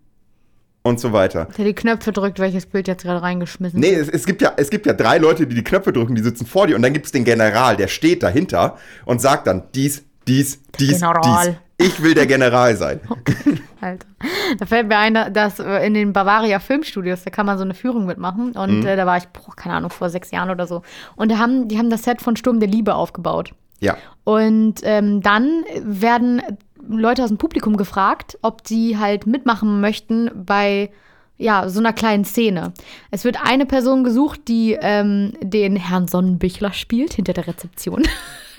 und so weiter. Der die Knöpfe drückt, welches Bild jetzt gerade reingeschmissen Nee, es, es, gibt ja, es gibt ja drei Leute, die die Knöpfe drücken, die sitzen vor dir und dann gibt es den General, der steht dahinter und sagt dann dies, dies, dies, General. dies. Ich will der General sein. Alter. Da fällt mir ein, dass äh, in den Bavaria Filmstudios, da kann man so eine Führung mitmachen. Und äh, da war ich, boah, keine Ahnung, vor sechs Jahren oder so. Und da haben, die haben das Set von Sturm der Liebe aufgebaut. Ja. Und ähm, dann werden Leute aus dem Publikum gefragt, ob sie halt mitmachen möchten bei ja, so einer kleinen Szene. Es wird eine Person gesucht, die ähm, den Herrn Sonnenbichler spielt, hinter der Rezeption.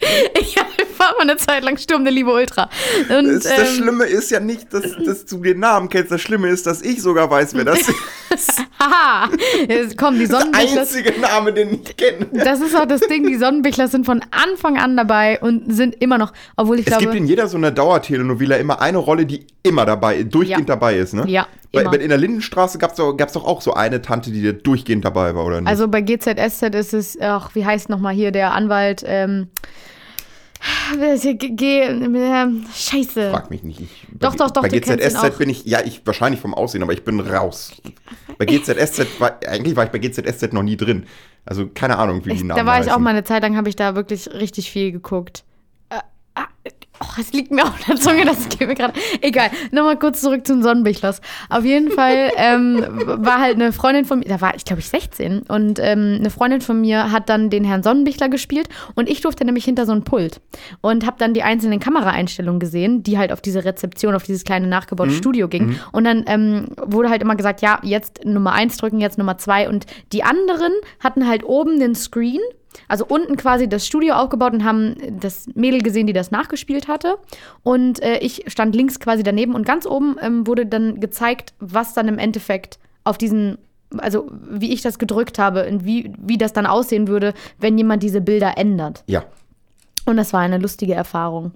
ich war mal eine Zeit lang Sturm der Liebe Ultra. Und, Das, das ähm, Schlimme ist ja nicht, dass, dass du den Namen kennst. Das Schlimme ist, dass ich sogar weiß, wer das ist. Haha, kommen die Der Sonnenbichler. einzige Name, den ich kenne. Das ist auch das Ding, die Sonnenbichler sind von Anfang an dabei und sind immer noch, obwohl ich Es glaube. gibt in jeder so einer Dauertelenovela immer eine Rolle, die immer dabei, durchgehend Ja. dabei ist, ne? Ja, Bei, bei, in der Lindenstraße gab es doch, gab's doch auch so eine Tante, die da durchgehend dabei war, oder nicht? Also bei GZSZ ist es, ach, wie heißt nochmal hier der Anwalt, ähm, äh, scheiße. Frag mich nicht. Ich, Doch, bei, doch, doch, Bei. GZSZ bin ich, ja, ich wahrscheinlich vom Aussehen, aber ich bin raus. Bei GZSZ war, eigentlich war ich bei GZSZ noch nie drin. Also keine Ahnung, wie die Namen da war ich auch mal eine Zeit lang, habe ich da wirklich richtig viel geguckt. Oh, es liegt mir auf der Zunge, das geht mir gerade. Egal, nochmal kurz zurück zum Sonnenbichlers. Auf jeden Fall ähm, war halt eine Freundin von mir, da war ich glaube ich 16 und ähm, eine Freundin von mir hat dann den Herrn Sonnenbichler gespielt und ich durfte nämlich hinter so ein Pult und habe dann die einzelnen Kameraeinstellungen gesehen, die halt auf diese Rezeption, auf dieses kleine nachgebaute Studio ging. Und dann ähm, wurde halt immer gesagt, ja, jetzt Nummer eins drücken, jetzt Nummer zwei und die anderen hatten halt oben den Screen also unten quasi das Studio aufgebaut und haben das Mädel gesehen, die das nachgespielt hatte. Und äh, ich stand links quasi daneben und ganz oben ähm, wurde dann gezeigt, was dann im Endeffekt auf diesen, also wie ich das gedrückt habe und wie, wie das dann aussehen würde, wenn jemand diese Bilder ändert. Ja. Und das war eine lustige Erfahrung.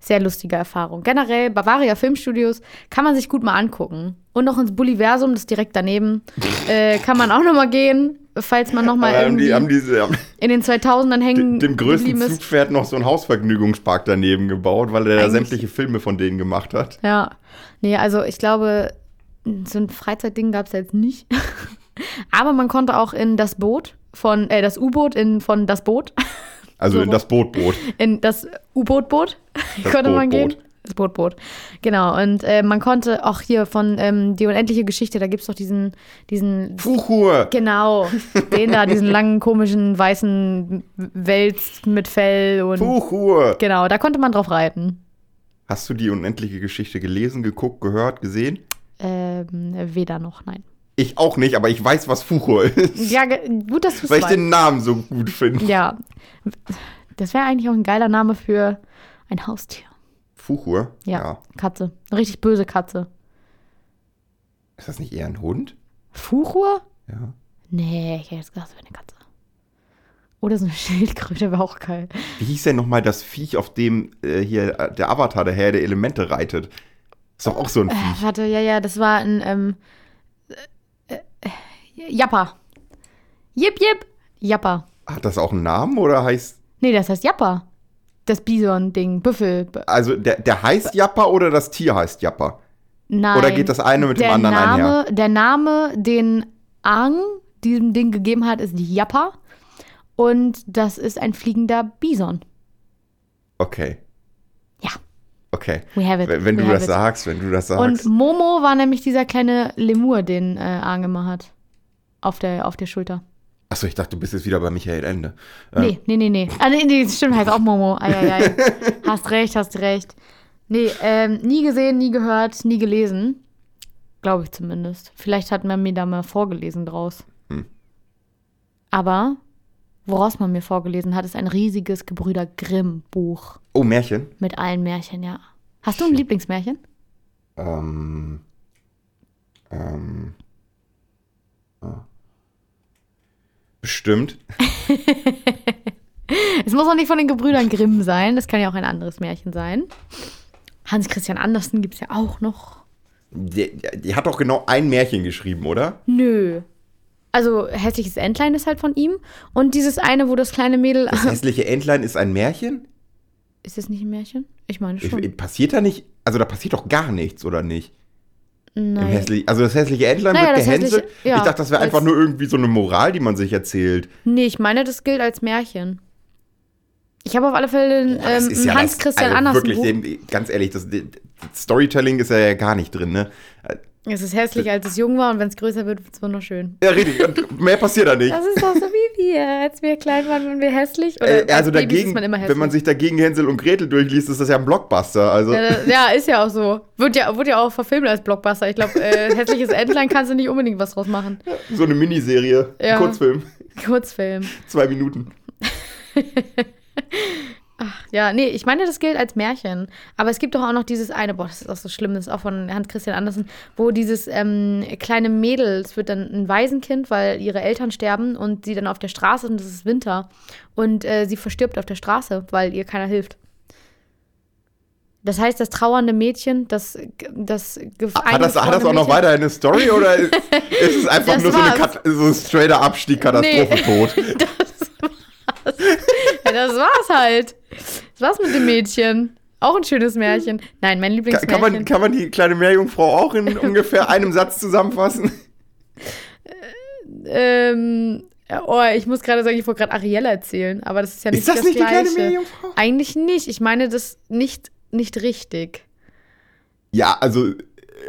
Sehr lustige Erfahrung. Generell, Bavaria Filmstudios kann man sich gut mal angucken. Und noch ins Bulliversum, das ist direkt daneben, äh, kann man auch noch mal gehen, falls man noch mal Aber haben irgendwie die, haben diese, haben in den 2000ern hängen dem größten. Zugpferd noch so einen Hausvergnügungspark daneben gebaut, weil er da sämtliche Filme von denen gemacht hat. Ja. Nee, also ich glaube, so ein Freizeitding gab es jetzt nicht. Aber man konnte auch in das Boot von, äh, das U-Boot in von das Boot, Also So. in das Bootboot. in das U-Boot-Boot konnte man gehen. Das Bootboot. Genau. Und äh, man konnte auch hier von ähm, Die unendliche Geschichte, da gibt es doch diesen, diesen Fuchur! Genau, den da, diesen langen, komischen, weißen Wels mit Fell und. Fuchur! Genau, da konnte man drauf reiten. Hast du die unendliche Geschichte gelesen, geguckt, gehört, gesehen? Ähm, weder noch, nein. Ich auch nicht, aber ich weiß, was Fuchur ist. Ja, gut, dass du es weil ich weißt. den Namen so gut finde. Ja. Das wäre eigentlich auch ein geiler Name für ein Haustier. Fuchur? Ja. Katze. Eine richtig böse Katze. Ist das nicht eher ein Hund? Fuchur? Ja. Nee, ich hätte jetzt gedacht, es wäre eine Katze. Oder so eine Schildkröte wäre auch geil. Wie hieß denn nochmal das Viech, auf dem äh, hier äh, der Avatar, der Herr der Elemente reitet? Ist doch auch so ein Äh, Viech. warte, ja, ja, das war ein ähm, äh, äh, Jappa. Jip, jip. Jappa. Hat das auch einen Namen oder heißt. Nee, das heißt Jappa. Das Bison-Ding. Büffel. Also der, der heißt Jappa oder das Tier heißt Jappa? Nein. Oder geht das eine mit dem der anderen Name, einher? Der Name, den Ang diesem Ding gegeben hat, ist Jappa. Und das ist ein fliegender Bison. Okay. Ja, Okay. we have it. Wenn, wenn we du das it. sagst, wenn du das Und sagst. Momo war nämlich dieser kleine Lemur, den äh, Ang immer hat. Auf der, auf der Schulter. Achso, ich dachte, du bist jetzt wieder bei Michael Ende. Äh, Nee, nee, nee, nee. Ah, nee, nee, stimmt, heißt auch Momo. Eieiei. hast recht, hast recht. Nee, ähm, nie gesehen, nie gehört, nie gelesen. Glaube ich zumindest. Vielleicht hat man mir da mal vorgelesen draus. Hm. Aber woraus man mir vorgelesen hat, ist ein riesiges Gebrüder Grimm-Buch Oh, Märchen? mit allen Märchen, ja. Hast du ein Lieblingsmärchen? Ähm. Ähm. ah. Bestimmt. Es muss auch nicht von den Gebrüdern Grimm sein, das kann ja auch ein anderes Märchen sein. Hans Christian Andersen gibt es ja auch noch. Die, die hat doch genau ein Märchen geschrieben, oder? Nö. Also hässliches Entlein ist halt von ihm. Und dieses eine, wo das kleine Mädel. Das hässliche Entlein ist ein Märchen? Ist das nicht ein Märchen? Ich meine Ich, schon. passiert da nicht? Also da passiert doch gar nichts, oder nicht? Also das hässliche Entlein Naja, wird gehänselt. ja, ich dachte, das wäre einfach nur irgendwie so eine Moral, die man sich erzählt. Nee, ich meine, das gilt als Märchen. Ich habe auf alle Fälle Das ähm, ja Hans das- Christian also Andersen Wirklich, Buch. ganz ehrlich, das, das Storytelling ist ja gar nicht drin, ne? Es ist hässlich, als es jung war und wenn es größer wird, wird es wunderschön. Ja, richtig. Und mehr passiert da nicht. Das ist doch so wie wir. Als wir klein waren, waren wir hässlich. Oder Äh, also als dagegen, man hässlich. wenn man sich dagegen Hänsel und Gretel durchliest, ist das ja ein Blockbuster. Also ja, ja, ist ja auch so. Wird ja, wird ja auch verfilmt als Blockbuster. Ich glaube, äh, hässliches Entlein kannst du nicht unbedingt was draus machen. so eine Miniserie, Ja. Kurzfilm, Kurzfilm. zwei Minuten. Ja, nee, ich meine, das gilt als Märchen. Aber es gibt doch auch noch dieses eine, boah, das ist auch so schlimm, das ist auch von Hans Christian Andersen, wo dieses ähm, kleine Mädel, es wird dann ein Waisenkind, weil ihre Eltern sterben und sie dann auf der Straße und es ist Winter. Und äh, sie verstirbt auf der Straße, weil ihr keiner hilft. Das heißt, das trauernde Mädchen, das, das Hat das, hat das auch noch weiter eine Story oder ist, ist es einfach nur so, eine so ein straighter Abstieg, Katastrophentod? Das war's. Ja, das war's halt. Das war's mit dem Mädchen. Auch ein schönes Märchen. Nein, mein Lieblingsmärchen. Kann man, kann man die kleine Meerjungfrau auch in ungefähr einem Satz zusammenfassen? ähm, oh, ich muss gerade sagen, ich wollte gerade Ariella erzählen, aber das ist ja nicht Ist das das nicht die Gleiche. kleine Meerjungfrau? Eigentlich nicht. Ich meine das nicht, nicht richtig. Ja, also äh,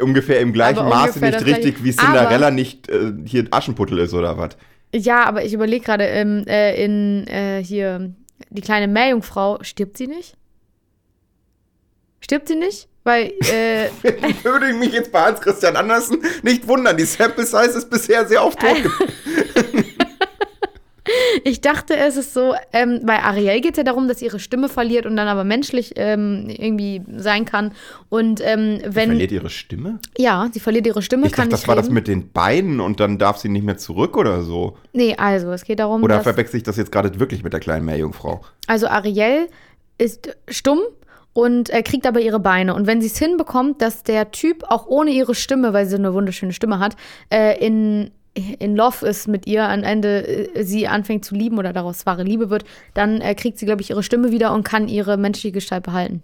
ungefähr im gleichen Aber Maße ungefähr nicht gleiche. richtig, wie Cinderella nicht äh, hier Aschenputtel ist oder was. Ja, aber ich überlege gerade, ähm, äh, in äh, hier, die kleine Meerjungfrau, stirbt sie nicht? Stirbt sie nicht? Weil, äh, Würde ich mich jetzt bei Hans Christian Andersen nicht wundern. Die Sample Size ist bisher sehr oft tot. ich dachte, es ist so, ähm, bei Ariel geht es ja darum, dass sie ihre Stimme verliert und dann aber menschlich ähm, irgendwie sein kann. Und ähm, wenn. Verliert ihre Stimme? Ja, sie verliert ihre Stimme, Ich kann dachte, das war das mit den Beinen und dann darf sie nicht mehr zurück oder so. Nee, also, es geht darum, Oder verwechsel ich das jetzt gerade wirklich mit der kleinen Meerjungfrau? Also Ariel ist stumm und äh, kriegt aber ihre Beine. Und wenn sie es hinbekommt, dass der Typ auch ohne ihre Stimme, weil sie eine wunderschöne Stimme hat, äh, in, in Love ist mit ihr, am Ende äh, sie anfängt zu lieben oder daraus wahre Liebe wird, dann äh, kriegt sie, glaube ich, ihre Stimme wieder und kann ihre menschliche Gestalt behalten.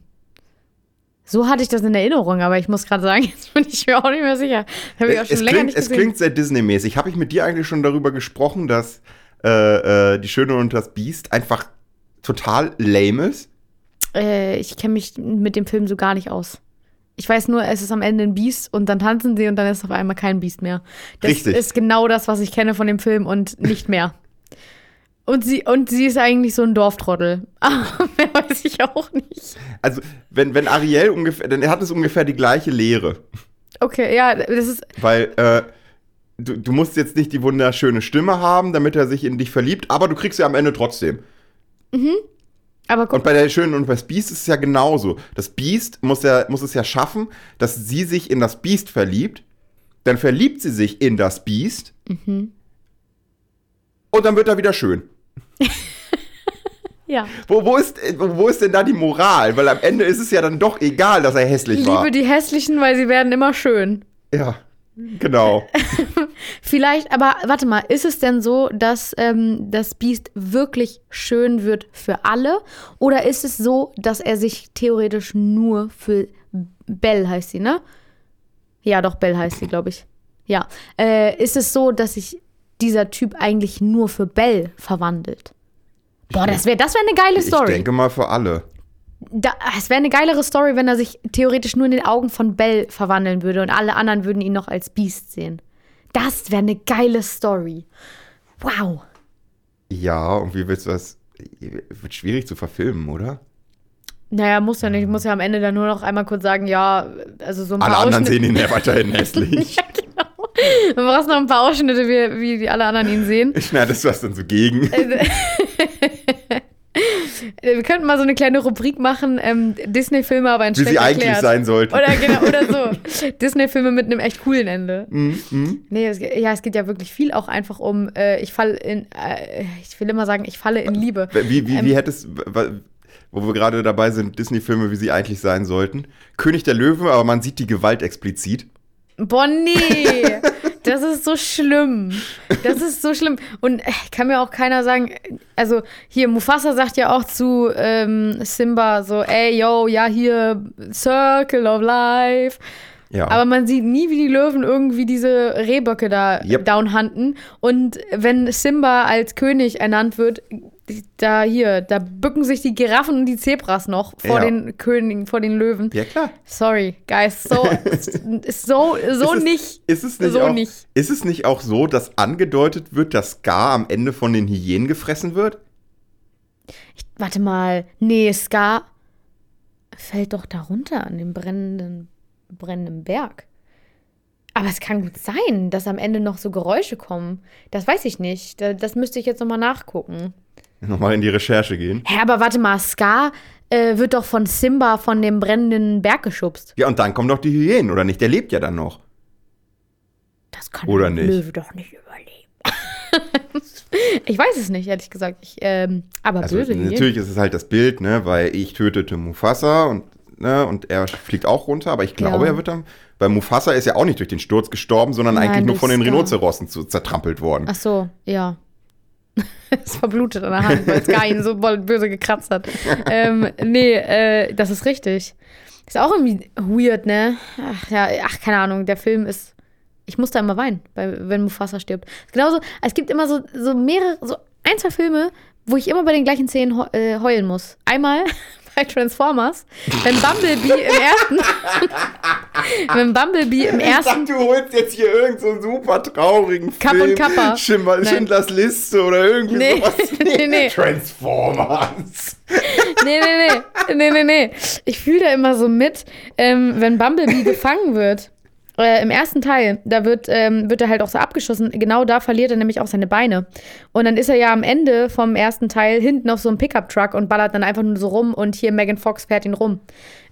So hatte ich das in Erinnerung, aber ich muss gerade sagen, jetzt bin ich mir auch nicht mehr sicher. Habe ich auch schon es, länger klingt, nicht es klingt sehr Disney-mäßig. Habe ich mit dir eigentlich schon darüber gesprochen, dass äh, äh, Die Schöne und das Biest einfach total lame ist? Äh, ich kenne mich mit dem Film so gar nicht aus. Ich weiß nur, es ist am Ende ein Biest und dann tanzen sie und dann ist auf einmal kein Biest mehr. Das Richtig. ist genau das, was ich kenne von dem Film und nicht mehr. Und sie, und sie ist eigentlich so ein Dorftrottel. Aber mehr weiß ich auch nicht. Also, wenn, wenn Ariel ungefähr, dann hat es ungefähr die gleiche Lehre. Okay, ja, das ist. Weil, äh, du, du musst jetzt nicht die wunderschöne Stimme haben, damit er sich in dich verliebt, aber du kriegst sie am Ende trotzdem. Aber Und bei der Schönen und das Biest ist es ja genauso. Das Biest muss, ja, muss es ja schaffen, dass sie sich in das Biest verliebt. Dann verliebt sie sich in das Biest. Mhm. Und dann wird er wieder schön. ja. Wo, wo, ist, wo ist denn da die Moral? Weil am Ende ist es ja dann doch egal, dass er hässlich Ich war. liebe die Hässlichen, weil sie werden immer schön. Ja, genau. Vielleicht, aber warte mal, ist es denn so, dass ähm, das Biest wirklich schön wird für alle? Oder ist es so, dass er sich theoretisch nur für Belle heißt sie, ne? Ja, doch, Belle heißt sie, glaube ich. Ja. Äh, ist es so, dass sich dieser Typ eigentlich nur für Belle verwandelt? Boah, das wäre das wär eine geile Ich Story. denke mal für alle. Da, es wäre eine geilere Story, wenn er sich theoretisch nur in den Augen von Belle verwandeln würde und alle anderen würden ihn noch als Biest sehen. Das wäre eine geile Story. Wow. Ja, und wie willst du das? Wird schwierig zu verfilmen, oder? Naja, muss ja nicht. Muss ja am Ende dann nur noch einmal kurz sagen, ja, also so ein Alle paar anderen Ausschnitte. sehen ihn ja weiterhin hässlich. ja, genau. Du brauchst noch ein paar Ausschnitte, wie, wie alle anderen ihn sehen. Ich schneide das was dann so gegen. Wir könnten mal so eine kleine Rubrik machen, ähm, Disney-Filme, aber in Wie sie schlecht eigentlich erklärt. sein sollten. Oder genau, oder so. Disney-Filme mit einem echt coolen Ende. Mhm, mhm. Nee, es, ja, es geht ja wirklich viel auch einfach um, äh, ich falle in, äh, ich will immer sagen, ich falle in Liebe. Wie, wie, Ähm, wie hättest, wo wir gerade dabei sind, Disney-Filme, wie sie eigentlich sein sollten. König der Löwen, aber man sieht die Gewalt explizit. Boah, nee, das ist so schlimm. Das ist so schlimm. Und äh, kann mir auch keiner sagen, also hier, Mufasa sagt ja auch zu ähm, Simba so, ey, yo, ja, hier, Circle of Life. Ja. Aber man sieht nie, wie die Löwen irgendwie diese Rehböcke da Yep. downhunten. Und wenn Simba als König ernannt wird, da hier, da bücken sich die Giraffen und die Zebras noch vor Ja. den Königen, vor den Löwen. ja, klar. Sorry, guys, so, so, so ist es, nicht. Ist es nicht, so auch, nicht. Ist es nicht auch so, dass angedeutet wird, dass Scar am Ende von den Hyänen gefressen wird? Warte mal, nee, Scar fällt doch darunter an dem brennenden, brennenden Berg. Aber es kann gut sein, dass am Ende noch so Geräusche kommen. Das weiß ich nicht. Da- Das müsste ich jetzt nochmal nachgucken. Nochmal in die Recherche gehen. Hä, aber warte mal, Scar äh, wird doch von Simba von dem brennenden Berg geschubst. Ja, und dann kommen doch die Hyänen, oder nicht? Der lebt ja dann noch. Das kann Oder nicht? Löwe doch nicht überleben. ich weiß es nicht, ehrlich gesagt. Ich, ähm, aber Also böse Hyänen. natürlich ist es halt das Bild, ne, weil ich tötete Mufasa und, ne, und er fliegt auch runter, aber ich glaube, Ja. er wird dann. Weil Mufasa ist ja auch nicht durch den Sturz gestorben, sondern Nein, eigentlich nur von den zu, zertrampelt worden. Ach so, ja. ist verblutet an der Hand, weil es Gein so voll böse gekratzt hat. ähm, nee, äh, das ist richtig. Ist auch irgendwie weird, ne? Ach ja, ach, keine Ahnung, der Film ist. Ich muss da immer weinen, bei, wenn Mufasa stirbt. Genauso, es gibt immer so, so mehrere, so ein, zwei Filme, wo ich immer bei den gleichen Szenen äh, heulen muss. Einmal bei Transformers, wenn Bumblebee im ersten. wenn Bumblebee im Ich ersten. dachte, du holst jetzt hier irgendeinen so einen super traurigen Kapp und Film. Kappa. Schimmer. Schindlers Liste oder irgendwie Nee, sowas. nee, nee. Transformers. Nee, nee, nee. Nee, nee, nee. Ich fühle da immer so mit, ähm, wenn Bumblebee gefangen wird. Äh, Im ersten Teil, da wird, ähm, wird er halt auch so abgeschossen. Genau da verliert er nämlich auch seine Beine. Und dann ist er ja am Ende vom ersten Teil hinten auf so einem Pickup-Truck und ballert dann einfach nur so rum und hier Megan Fox fährt ihn rum.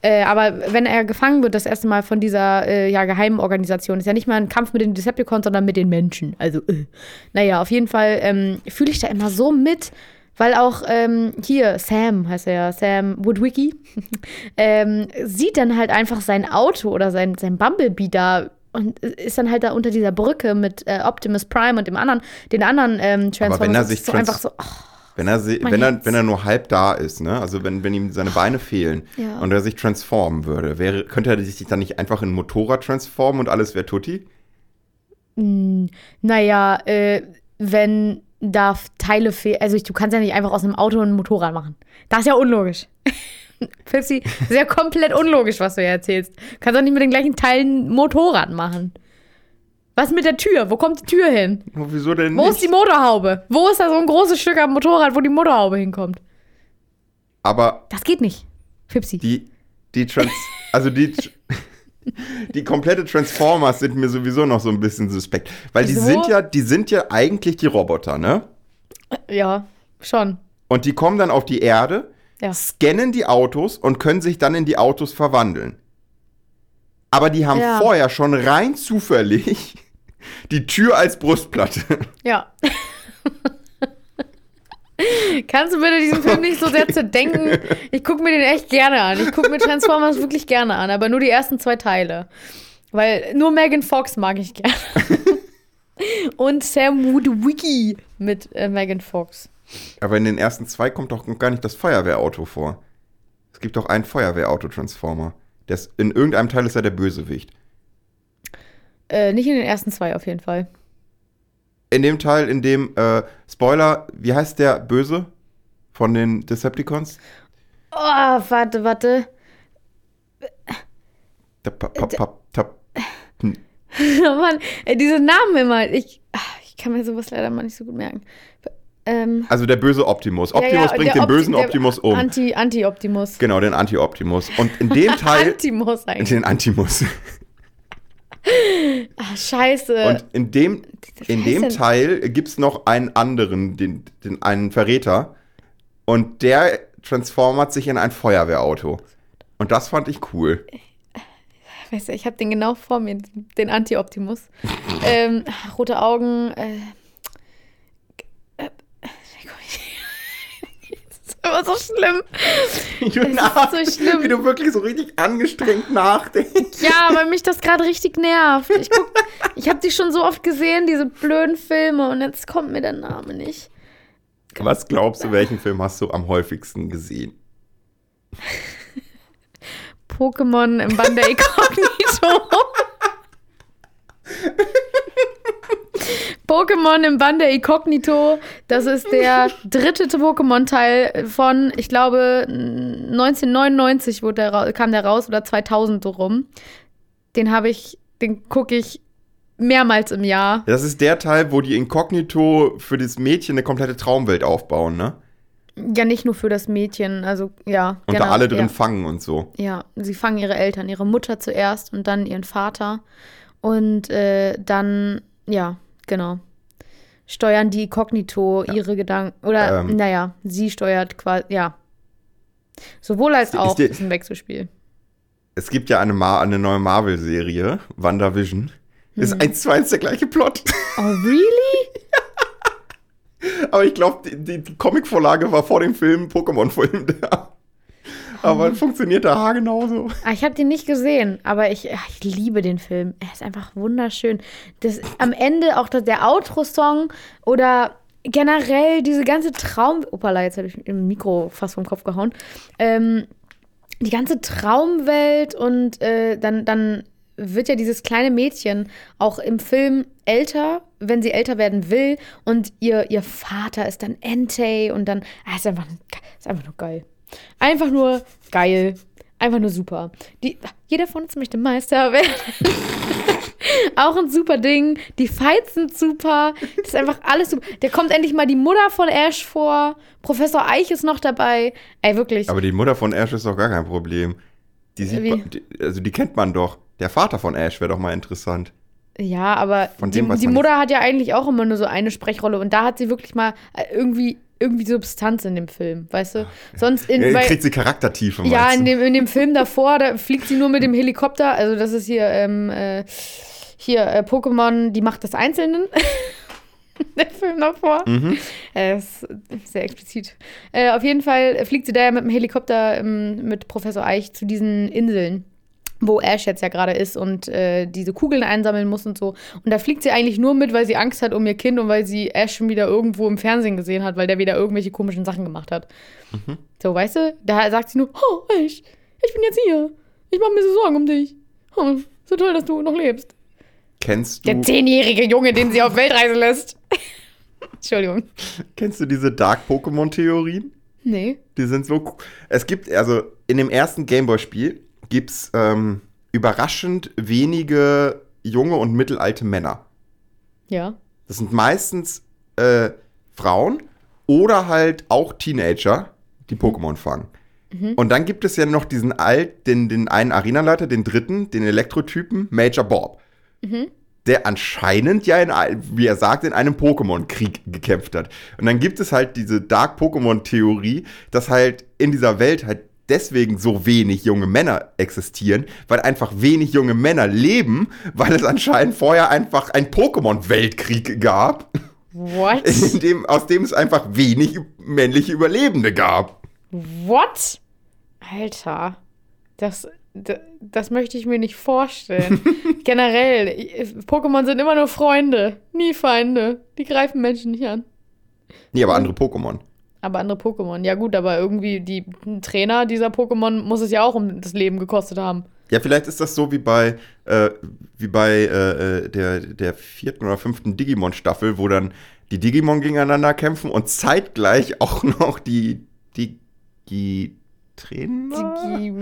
Äh, aber wenn er gefangen wird, das erste Mal von dieser äh, ja, geheimen Organisation, ist ja nicht mal ein Kampf mit den Decepticons, sondern mit den Menschen. Also, äh. naja, auf jeden Fall ähm, fühle ich da immer so mit, weil auch ähm, hier, Sam heißt er ja, Sam Woodwicky, ähm, sieht dann halt einfach sein Auto oder sein, sein Bumblebee da und ist dann halt da unter dieser Brücke mit äh, Optimus Prime und dem anderen, den anderen ähm, Transformers. wenn er sich so einfach so, ach, Wenn er, wenn, er, wenn er nur halb da ist, ne? also wenn, wenn ihm seine Beine fehlen Ja. und er sich transformen würde, wäre, könnte er sich dann nicht einfach in ein Motorrad transformen und alles wäre Tutti? mh, naja, äh, wenn da Teile fehlen, also du kannst ja nicht einfach aus einem Auto ein Motorrad machen. Das ist ja unlogisch. Pipsi, sehr komplett unlogisch, was du hier erzählst. Du kannst auch nicht mit den gleichen Teilen ein Motorrad machen. Was mit der Tür? Wo kommt die Tür hin? Oh, wieso denn Wo nicht? ist die Motorhaube? Wo ist da so ein großes Stück am Motorrad, wo die Motorhaube hinkommt? Aber Das geht nicht. Fipsi. die, die Trans, also die, die komplette Transformers sind mir sowieso noch so ein bisschen suspekt. Weil die Wieso? sind ja, die sind ja eigentlich die Roboter, ne? Ja, schon. Und die kommen dann auf die Erde, Ja. scannen die Autos und können sich dann in die Autos verwandeln. Aber die haben Ja. vorher schon rein zufällig die Tür als Brustplatte. Ja. Kannst du bitte diesen Film nicht so sehr zu denken? Ich gucke mir den echt gerne an. Ich gucke mir Transformers wirklich gerne an, aber nur die ersten zwei Teile. Weil nur Megan Fox mag ich gerne. Und Sam Woodwicki mit äh, Megan Fox. Aber in den ersten zwei kommt doch gar nicht das Feuerwehrauto vor. Es gibt doch einen Feuerwehrauto-Transformer. In irgendeinem Teil ist er der Bösewicht. Äh, nicht in den ersten zwei auf jeden Fall. In dem Teil, in dem, äh, Spoiler, wie heißt der Böse von den Decepticons? Oh, warte, warte. Der pa pa pa tap- Oh Mann, ey, diese Namen immer. Ich, ach, ich kann mir sowas leider mal nicht so gut merken. Ähm, Also der böse Optimus. Optimus ja, ja, bringt den bösen Opti- der Optimus um. Anti- Anti-Optimus. genau, den Anti-Optimus. Und in dem Teil. Antimus eigentlich. den Antimus. Ah, scheiße. Und in dem, in dem Teil gibt es noch einen anderen, den, den, einen Verräter. Und der transformert sich in ein Feuerwehrauto. Und das fand ich cool. Weißt du, ich habe den genau vor mir, den Anti-Optimus. ähm, rote Augen. Äh, das ist immer so schlimm. so schlimm. Wie du wirklich so richtig angestrengt nachdenkst. Ja, weil mich das gerade richtig nervt. Ich, guck, ich habe die schon so oft gesehen, diese blöden Filme, und jetzt kommt mir der Name nicht. Was glaubst du, welchen Film hast du am häufigsten gesehen? Pokémon im Band der Inkognito. Pokémon im Band der Inkognito. Das ist der dritte Pokémon-Teil von, ich glaube, 1999 wurde der, kam der raus oder 2000 so rum. Den habe ich, den gucke ich mehrmals im Jahr. Das ist der Teil, wo die Inkognito für das Mädchen eine komplette Traumwelt aufbauen, ne? Ja, nicht nur für das Mädchen, also ja. Und genau, da alle drin ja. fangen und so. Ja, sie fangen ihre Eltern, ihre Mutter zuerst und dann ihren Vater. Und äh, dann, ja, genau. Steuern die Kognito ihre Gedanken. Oder, Ähm. naja, sie steuert quasi, ja. Sowohl als Ist auch ist die- ist ein Wechselspiel. Es gibt ja eine, Ma eine neue Marvel-Serie, WandaVision. Ist eins zu eins der gleiche Plot. Oh, really? Aber ich glaube, die, die, die Comicvorlage war vor dem Film, Pokémon-Film da. Aber Oh. funktioniert da genauso. Ah, Ich habe den nicht gesehen, aber ich, ich liebe den Film. Er ist einfach wunderschön. Das, am Ende auch das, der Outro-Song oder generell diese ganze Traum. Opala, jetzt habe ich im Mikro fast vom Kopf gehauen. Ähm, die ganze Traumwelt und äh, dann, dann wird ja dieses kleine Mädchen auch im Film älter, wenn sie älter werden will. Und ihr, ihr Vater ist dann Entei und dann. Ah, ist, einfach, ist einfach nur geil. Einfach nur geil. Einfach nur super. Die, jeder von uns möchte Meister werden. Auch ein super Ding. Die Fights sind super. Das ist einfach alles super. Da kommt endlich mal die Mutter von Ash vor. Professor Eich ist noch dabei. Ey, wirklich. Aber die Mutter von Ash ist doch gar kein Problem. Die sieht man, die, also die kennt man doch. Der Vater von Ash wäre doch mal interessant. Ja, aber die, dem die man Mutter hat ja eigentlich auch immer nur so eine Sprechrolle und da hat sie wirklich mal äh, irgendwie, irgendwie Substanz in dem Film, weißt du? Sonst in, Ja, kriegt sie Charaktertiefe, ja, in dem, in dem Film davor, da fliegt sie nur mit dem Helikopter, also das ist hier, ähm, äh, hier, äh, Pokémon, die Macht des Einzelnen. Der Film davor. Mhm. Äh, ist sehr explizit. Äh, auf jeden Fall fliegt sie da ja mit dem Helikopter ähm, mit Professor Eich zu diesen Inseln, wo Ash jetzt ja gerade ist und äh, diese Kugeln einsammeln muss und so. Und da fliegt sie eigentlich nur mit, weil sie Angst hat um ihr Kind und weil sie Ash schon wieder irgendwo im Fernsehen gesehen hat, weil der wieder irgendwelche komischen Sachen gemacht hat. So, weißt du? Da sagt sie nur, oh, Ash, ich bin jetzt hier. Ich mache mir so Sorgen um dich. Oh, so toll, dass du noch lebst. Kennst Der du, zehnjährige Junge, den sie auf Weltreise lässt. Entschuldigung. kennst du diese Dark-Pokémon-Theorien? Nee. Die sind so. Es gibt, also in dem ersten Gameboy-Spiel gibt es ähm, überraschend wenige junge und mittelalte Männer. Ja. Das sind meistens äh, Frauen oder halt auch Teenager, die Pokémon fangen. Und dann gibt es ja noch diesen alt, den, den einen Arenaleiter, den dritten, den Elektrotypen, Major Bob. Der anscheinend ja, in, wie er sagt, in einem Pokémon-Krieg gekämpft hat. Und dann gibt es halt diese Dark-Pokémon-Theorie, dass halt in dieser Welt halt deswegen so wenig junge Männer existieren, weil einfach wenig junge Männer leben, weil es anscheinend vorher einfach einen Pokémon-Weltkrieg gab, What? dem, aus dem es einfach wenig männliche Überlebende gab. What? Alter. Das, das, das möchte ich mir nicht vorstellen. Generell, Pokémon sind immer nur Freunde, nie Feinde. Die greifen Menschen nicht an. Nee, aber andere Pokémon. Aber andere Pokémon, ja gut, aber irgendwie die Trainer dieser Pokémon muss es ja auch um das Leben gekostet haben. Ja, vielleicht ist das so wie bei, äh, wie bei äh, äh, der, der vierten oder fünften Digimon-Staffel, wo dann die Digimon gegeneinander kämpfen und zeitgleich auch noch die Digi-Trainer? Digi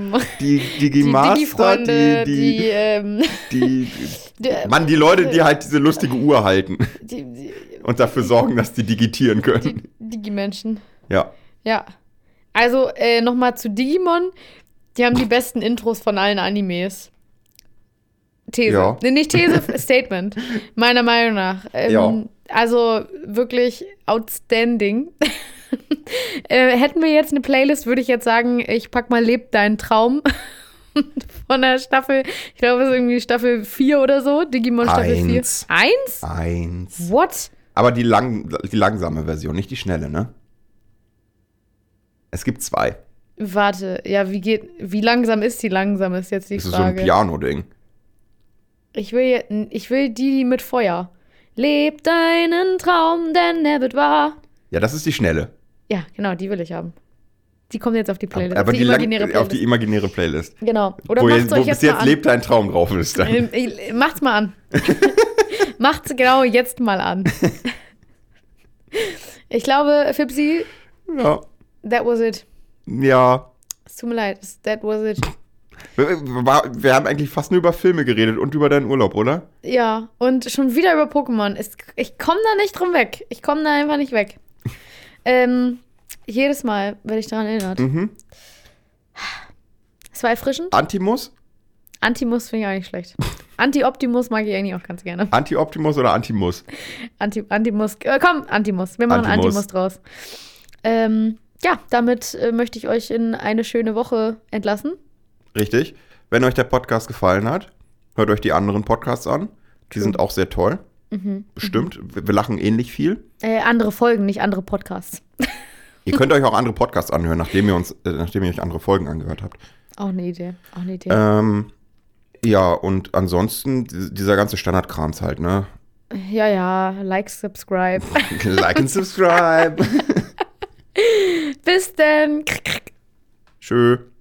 Die die Digimaster, Digi-Freunde, die, die, die, ähm, die, Mann, die Leute, die halt diese lustige Uhr halten die, die, und dafür sorgen, dass die digitieren können. die Digi-Menschen. Ja. Ja. Also, äh, nochmal zu Digimon. Die haben die besten Intros von allen Animes. These. Ja. Nee, nicht These, Statement. Meiner Meinung nach. Ähm, Ja. Also wirklich outstanding. äh, hätten wir jetzt eine Playlist, würde ich jetzt sagen, ich pack mal Leb deinen Traum von der Staffel, ich glaube, es ist irgendwie Staffel 4 oder so, Digimon Staffel 4. Eins. Eins? Eins. What? Aber die, lang, die langsame Version, nicht die schnelle, ne? Es gibt zwei. Warte, ja, wie geht, wie langsam ist die langsam, ist jetzt die Das ist so ein Frage. Piano-Ding. Ich will, ich will die, die mit Feuer. Leb deinen Traum, denn er wird wahr. Ja, das ist die schnelle. Ja, genau, die will ich haben. Die kommt jetzt auf die Playlist. Aber auf die, lang, imaginäre auf die imaginäre Playlist. Genau. Oder wo macht's wo euch bis jetzt jetzt lebt dein Traum drauf ist. Dann. Ähm, äh, Macht's mal an. Macht's genau jetzt mal an. ich glaube, Fipsi, Ja. That was it. ja. Es tut mir leid, that was it. Wir, haben eigentlich fast nur über Filme geredet und über deinen Urlaub, oder? Ja, und schon wieder über Pokémon. Ich komme da nicht drum weg. Ich komme da einfach nicht weg. ähm, jedes Mal werde ich daran erinnert. Mhm. Es war erfrischend. Antimus? Antimus finde ich auch nicht schlecht. Anti-Optimus mag ich eigentlich auch ganz gerne. Anti-Optimus oder Antimus? Anti Antimus. Äh, komm, Antimus. Wir machen Antimus. Antimus, draus. Ähm, ja, damit äh, möchte ich euch in eine schöne Woche entlassen. Richtig. Wenn euch der Podcast gefallen hat, hört euch die anderen Podcasts an. Die sind auch sehr toll. Mhm. Bestimmt. Wir, wir lachen ähnlich viel. Äh, andere Folgen, nicht andere Podcasts. Ihr könnt euch auch andere Podcasts anhören, nachdem ihr uns, äh, nachdem ihr euch andere Folgen angehört habt. Auch eine Idee. Auch eine Idee. Ähm, ja, und ansonsten, die- dieser ganze Standardkrams halt, ne? Ja, ja, like, subscribe. like and subscribe. Bis denn. Tschö.